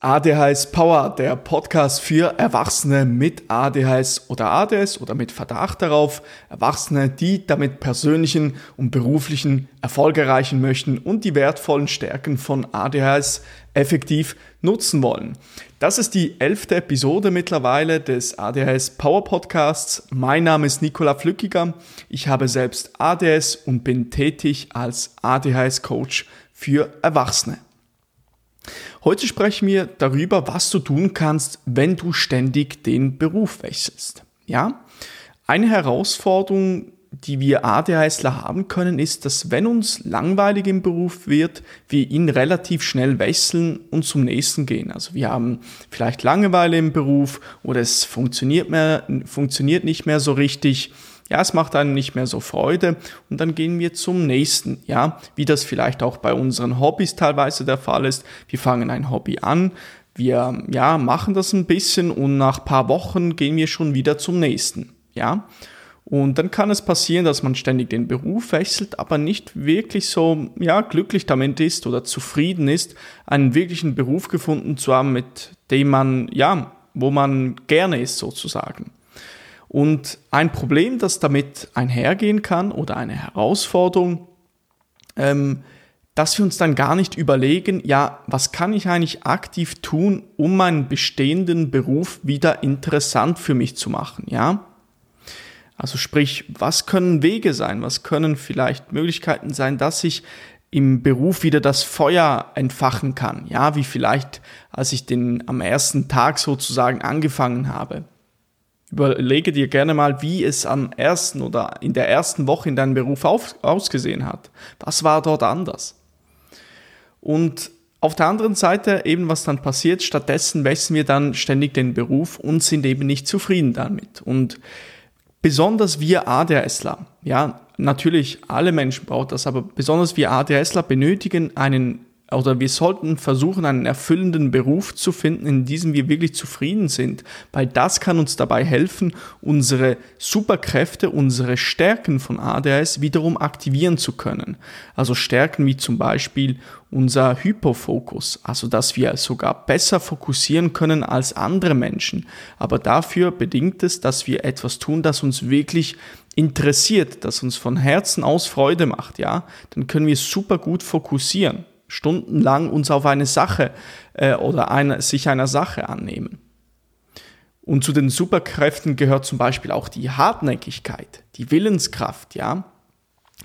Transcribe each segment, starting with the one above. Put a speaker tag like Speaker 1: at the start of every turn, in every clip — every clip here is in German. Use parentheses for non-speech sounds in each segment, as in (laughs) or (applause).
Speaker 1: ADHS Power, der Podcast für Erwachsene mit ADHS oder ADS oder mit Verdacht darauf, Erwachsene, die damit persönlichen und beruflichen Erfolg erreichen möchten und die wertvollen Stärken von ADHS effektiv nutzen wollen. Das ist die elfte Episode mittlerweile des ADHS Power Podcasts. Mein Name ist Nikola Flückiger. Ich habe selbst ADS und bin tätig als ADHS Coach für Erwachsene. Heute sprechen wir darüber, was du tun kannst, wenn du ständig den Beruf wechselst. Ja? Eine Herausforderung, die wir ADHSler haben können, ist, dass wenn uns langweilig im Beruf wird, wir ihn relativ schnell wechseln und zum nächsten gehen. Also wir haben vielleicht Langeweile im Beruf oder es funktioniert, mehr, funktioniert nicht mehr so richtig ja, es macht einem nicht mehr so Freude und dann gehen wir zum nächsten, ja, wie das vielleicht auch bei unseren Hobbys teilweise der Fall ist. Wir fangen ein Hobby an, wir, ja, machen das ein bisschen und nach paar Wochen gehen wir schon wieder zum nächsten, ja. Und dann kann es passieren, dass man ständig den Beruf wechselt, aber nicht wirklich so, ja, glücklich damit ist oder zufrieden ist, einen wirklichen Beruf gefunden zu haben, mit dem man, ja, wo man gerne ist sozusagen. Und ein Problem, das damit einhergehen kann oder eine Herausforderung, ähm, dass wir uns dann gar nicht überlegen, ja, was kann ich eigentlich aktiv tun, um meinen bestehenden Beruf wieder interessant für mich zu machen, ja? Also sprich, was können Wege sein, was können vielleicht Möglichkeiten sein, dass ich im Beruf wieder das Feuer entfachen kann, ja, wie vielleicht als ich den am ersten Tag sozusagen angefangen habe. Überlege dir gerne mal, wie es am ersten oder in der ersten Woche in deinem Beruf auf, ausgesehen hat. Was war dort anders? Und auf der anderen Seite eben, was dann passiert, stattdessen wechseln wir dann ständig den Beruf und sind eben nicht zufrieden damit. Und besonders wir ADHSler, ja, natürlich alle Menschen brauchen das, aber besonders wir ADHSler benötigen einen oder wir sollten versuchen, einen erfüllenden Beruf zu finden, in diesem wir wirklich zufrieden sind, weil das kann uns dabei helfen, unsere Superkräfte, unsere Stärken von ADHS wiederum aktivieren zu können. Also Stärken wie zum Beispiel unser Hypofokus, also dass wir sogar besser fokussieren können als andere Menschen. Aber dafür bedingt es, dass wir etwas tun, das uns wirklich interessiert, das uns von Herzen aus Freude macht, ja, dann können wir super gut fokussieren stundenlang uns auf eine Sache äh, oder eine, sich einer Sache annehmen. Und zu den Superkräften gehört zum Beispiel auch die Hartnäckigkeit, die Willenskraft, ja,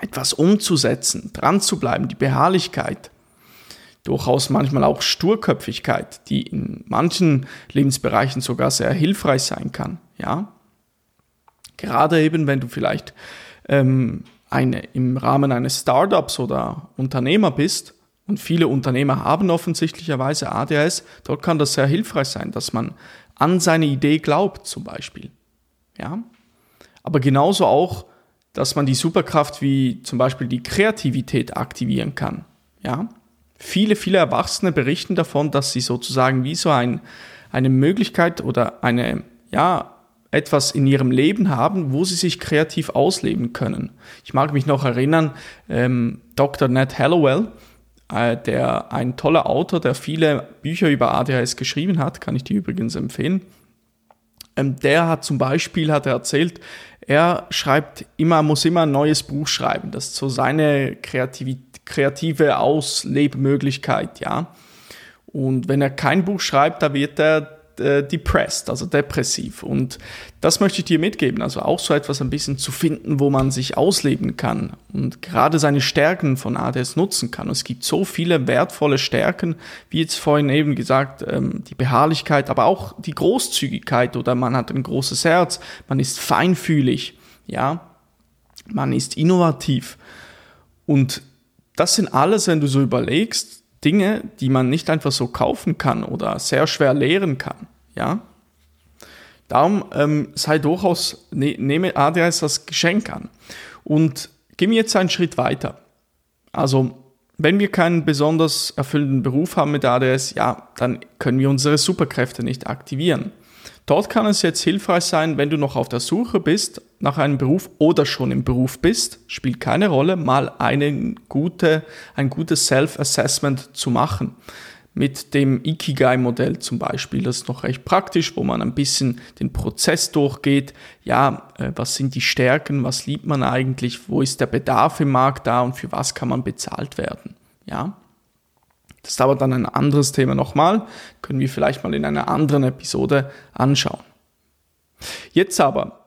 Speaker 1: etwas umzusetzen, dran zu bleiben, die Beharrlichkeit, durchaus manchmal auch Sturköpfigkeit, die in manchen Lebensbereichen sogar sehr hilfreich sein kann, ja. Gerade eben, wenn du vielleicht ähm, eine, im Rahmen eines Startups oder Unternehmer bist und viele Unternehmer haben offensichtlicherweise ADHS, dort kann das sehr hilfreich sein, dass man an seine Idee glaubt zum Beispiel. Ja? Aber genauso auch, dass man die Superkraft wie zum Beispiel die Kreativität aktivieren kann. Ja? Viele, viele Erwachsene berichten davon, dass sie sozusagen wie so ein, eine Möglichkeit oder eine, ja, etwas in ihrem Leben haben, wo sie sich kreativ ausleben können. Ich mag mich noch erinnern, ähm, Dr. Ned Hallowell, der ein toller Autor, der viele Bücher über ADHS geschrieben hat, kann ich dir übrigens empfehlen. Ähm, der hat zum Beispiel, hat er erzählt, er schreibt immer, muss immer ein neues Buch schreiben. Das ist so seine kreative, kreative Auslebmöglichkeit, ja. Und wenn er kein Buch schreibt, da wird er äh, depressed, also depressiv. Und das möchte ich dir mitgeben, also auch so etwas ein bisschen zu finden, wo man sich ausleben kann und gerade seine Stärken von ADS nutzen kann. Und es gibt so viele wertvolle Stärken, wie jetzt vorhin eben gesagt, ähm, die Beharrlichkeit, aber auch die Großzügigkeit oder man hat ein großes Herz, man ist feinfühlig, ja, man ist innovativ. Und das sind alles, wenn du so überlegst, Dinge, die man nicht einfach so kaufen kann oder sehr schwer lehren kann. Ja? Darum ähm, sei durchaus, ne, nehme ADHS als Geschenk an. Und gehen wir jetzt einen Schritt weiter. Also, wenn wir keinen besonders erfüllenden Beruf haben mit ADS, ja, dann können wir unsere Superkräfte nicht aktivieren. Dort kann es jetzt hilfreich sein, wenn du noch auf der Suche bist nach einem Beruf oder schon im Beruf bist, spielt keine Rolle, mal eine gute, ein gutes Self-Assessment zu machen. mit dem Ikigai-Modell zum Beispiel. Das ist noch recht praktisch, wo man ein bisschen den Prozess durchgeht. Ja, äh, was sind die Stärken? Was liebt man eigentlich? Wo ist der Bedarf im Markt da und für was kann man bezahlt werden? Ja. Das ist aber dann ein anderes Thema nochmal. Können wir vielleicht mal in einer anderen Episode anschauen. Jetzt aber,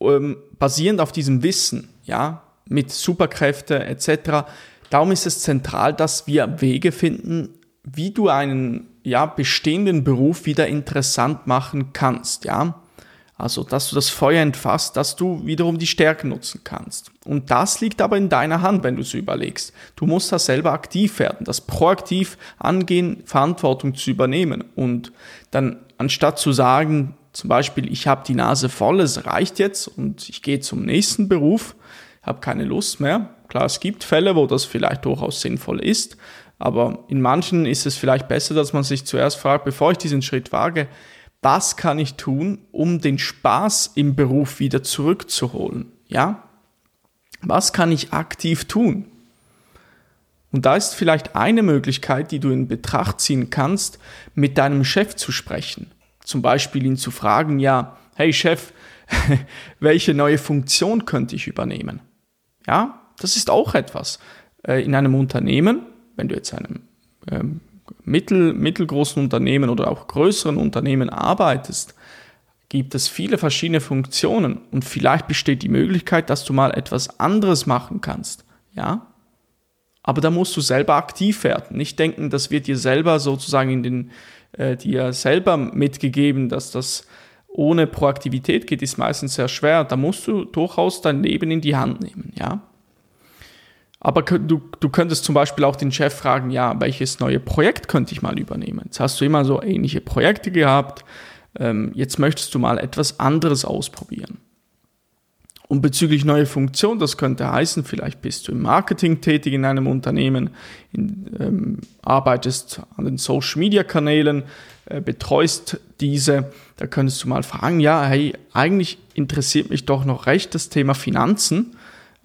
Speaker 1: ähm, basierend auf diesem Wissen, ja, mit Superkräfte etc., darum ist es zentral, dass wir Wege finden, wie du einen ja, bestehenden Beruf wieder interessant machen kannst, ja. Also, dass du das Feuer entfasst, dass du wiederum die Stärken nutzen kannst. Und das liegt aber in deiner Hand, wenn du es überlegst. Du musst da selber aktiv werden, das proaktiv angehen, Verantwortung zu übernehmen. Und dann, anstatt zu sagen, zum Beispiel, ich habe die Nase voll, es reicht jetzt und ich gehe zum nächsten Beruf, habe keine Lust mehr. Klar, es gibt Fälle, wo das vielleicht durchaus sinnvoll ist, aber in manchen ist es vielleicht besser, dass man sich zuerst fragt, bevor ich diesen Schritt wage, was kann ich tun, um den Spaß im Beruf wieder zurückzuholen? Ja? Was kann ich aktiv tun? Und da ist vielleicht eine Möglichkeit, die du in Betracht ziehen kannst, mit deinem Chef zu sprechen. Zum Beispiel ihn zu fragen, ja, hey Chef, (laughs) welche neue Funktion könnte ich übernehmen? Ja, das ist auch etwas. Äh, in einem Unternehmen, wenn du jetzt einem ähm, mittel, mittelgroßen Unternehmen oder auch größeren Unternehmen arbeitest, gibt es viele verschiedene Funktionen und vielleicht besteht die Möglichkeit, dass du mal etwas anderes machen kannst. Ja? Aber da musst du selber aktiv werden. Nicht denken, das wird dir selber sozusagen in den äh, dir selber mitgegeben, dass das ohne Proaktivität geht, ist meistens sehr schwer. Da musst du durchaus dein Leben in die Hand nehmen, ja. Aber du, du könntest zum Beispiel auch den Chef fragen, ja, welches neue Projekt könnte ich mal übernehmen? Jetzt hast du immer so ähnliche Projekte gehabt, ähm, jetzt möchtest du mal etwas anderes ausprobieren. Und bezüglich neue Funktion, das könnte heißen, vielleicht bist du im Marketing tätig in einem Unternehmen, in, ähm, arbeitest an den Social-Media-Kanälen, äh, betreust diese, da könntest du mal fragen, ja, hey, eigentlich interessiert mich doch noch recht das Thema Finanzen.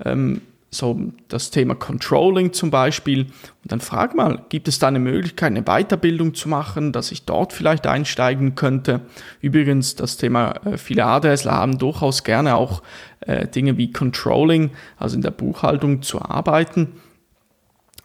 Speaker 1: Ähm, so das Thema Controlling zum Beispiel. Und dann frag mal, gibt es da eine Möglichkeit, eine Weiterbildung zu machen, dass ich dort vielleicht einsteigen könnte? Übrigens, das Thema, äh, viele ADSler haben durchaus gerne auch äh, Dinge wie Controlling, also in der Buchhaltung zu arbeiten.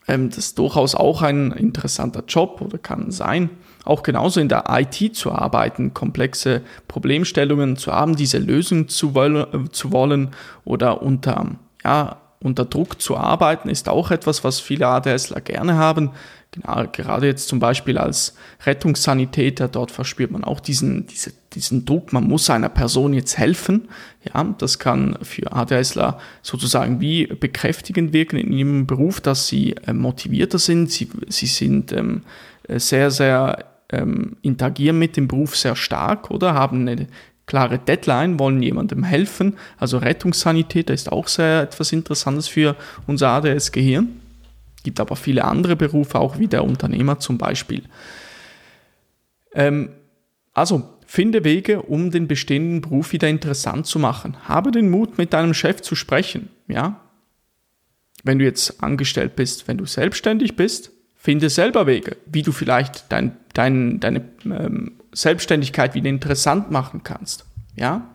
Speaker 1: Ähm, das ist durchaus auch ein interessanter Job oder kann sein. Auch genauso in der IT zu arbeiten, komplexe Problemstellungen zu haben, diese Lösung zu, wollen, zu wollen oder unter ja, unter Druck zu arbeiten, ist auch etwas, was viele ADSler gerne haben. Genau, gerade jetzt zum Beispiel als Rettungssanitäter, dort verspürt man auch diesen, diese, diesen Druck, man muss einer Person jetzt helfen. Ja, das kann für ADSler sozusagen wie bekräftigend wirken in ihrem Beruf, dass sie äh, motivierter sind, sie, sie sind ähm, sehr, sehr ähm, interagieren mit dem Beruf sehr stark oder haben eine klare Deadline, wollen jemandem helfen. Also Rettungssanitäter ist auch sehr etwas Interessantes für unser ADS-Gehirn. Gibt aber viele andere Berufe, auch wie der Unternehmer zum Beispiel. Ähm, also finde Wege, um den bestehenden Beruf wieder interessant zu machen. Habe den Mut, mit deinem Chef zu sprechen. Ja, wenn du jetzt angestellt bist, wenn du selbstständig bist, finde selber Wege, wie du vielleicht dein, dein, deine ähm, Selbstständigkeit wieder interessant machen kannst. Ja?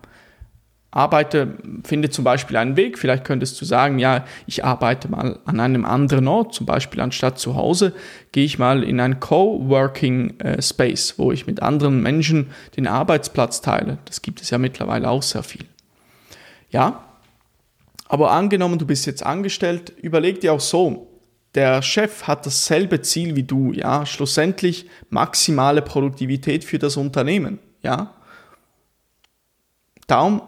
Speaker 1: Arbeite, finde zum Beispiel einen Weg. Vielleicht könntest du sagen, ja, ich arbeite mal an einem anderen Ort, zum Beispiel anstatt zu Hause, gehe ich mal in ein Coworking äh, Space, wo ich mit anderen Menschen den Arbeitsplatz teile. Das gibt es ja mittlerweile auch sehr viel. Ja? Aber angenommen, du bist jetzt angestellt, überleg dir auch so, der Chef hat dasselbe Ziel wie du, ja, schlussendlich maximale Produktivität für das Unternehmen, ja. Darum,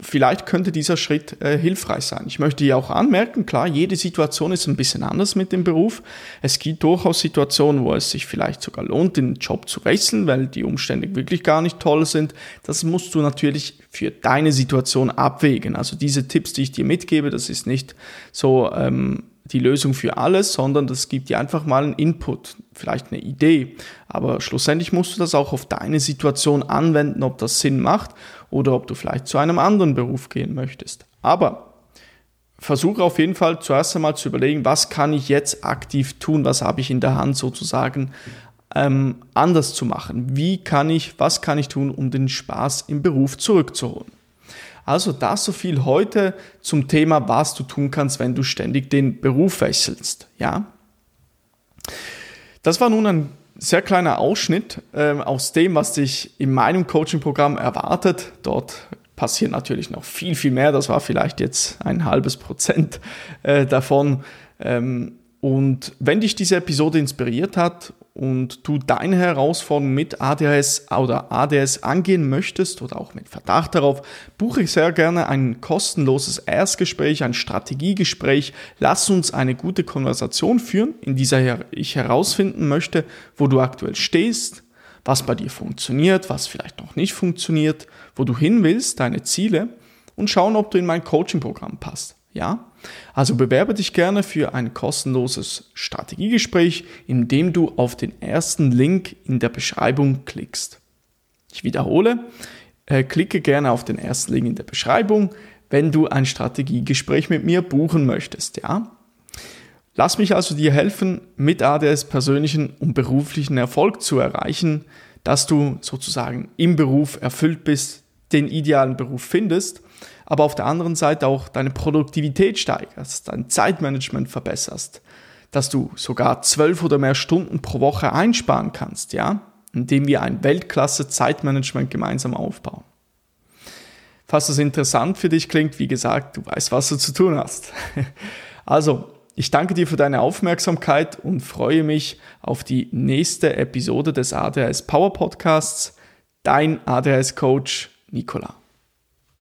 Speaker 1: vielleicht könnte dieser Schritt äh, hilfreich sein. Ich möchte hier auch anmerken, klar, jede Situation ist ein bisschen anders mit dem Beruf. Es gibt durchaus Situationen, wo es sich vielleicht sogar lohnt, den Job zu wechseln, weil die Umstände wirklich gar nicht toll sind. Das musst du natürlich für deine Situation abwägen. Also diese Tipps, die ich dir mitgebe, das ist nicht so, ähm, die Lösung für alles, sondern das gibt dir einfach mal einen Input, vielleicht eine Idee. Aber schlussendlich musst du das auch auf deine Situation anwenden, ob das Sinn macht oder ob du vielleicht zu einem anderen Beruf gehen möchtest. Aber versuche auf jeden Fall zuerst einmal zu überlegen, was kann ich jetzt aktiv tun, was habe ich in der Hand sozusagen ähm, anders zu machen? Wie kann ich, was kann ich tun, um den Spaß im Beruf zurückzuholen? Also das so viel heute zum Thema, was du tun kannst, wenn du ständig den Beruf wechselst. Ja. Das war nun ein sehr kleiner Ausschnitt äh, aus dem, was dich in meinem Coaching-Programm erwartet. Dort passiert natürlich noch viel, viel mehr. Das war vielleicht jetzt ein halbes Prozent äh, davon. Ähm, und wenn dich diese Episode inspiriert hat und du deine Herausforderung mit ADHS oder ADS angehen möchtest oder auch mit Verdacht darauf, buche ich sehr gerne ein kostenloses Erstgespräch, ein Strategiegespräch. Lass uns eine gute Konversation führen, in dieser ich herausfinden möchte, wo du aktuell stehst, was bei dir funktioniert, was vielleicht noch nicht funktioniert, wo du hin willst, deine Ziele und schauen, ob du in mein Coaching-Programm passt. Ja? Also bewerbe dich gerne für ein kostenloses Strategiegespräch, indem du auf den ersten Link in der Beschreibung klickst. Ich wiederhole, äh, klicke gerne auf den ersten Link in der Beschreibung, wenn du ein Strategiegespräch mit mir buchen möchtest, ja? Lass mich also dir helfen, mit ADS persönlichen und beruflichen Erfolg zu erreichen, dass du sozusagen im Beruf erfüllt bist, den idealen Beruf findest aber auf der anderen Seite auch deine Produktivität steigerst, dein Zeitmanagement verbesserst, dass du sogar zwölf oder mehr Stunden pro Woche einsparen kannst, ja, indem wir ein Weltklasse Zeitmanagement gemeinsam aufbauen. Falls das interessant für dich klingt, wie gesagt, du weißt, was du zu tun hast. (laughs) Also, ich danke dir für deine Aufmerksamkeit und freue mich auf die nächste Episode des ADHS Power Podcasts. Dein ADHS Coach Nicola.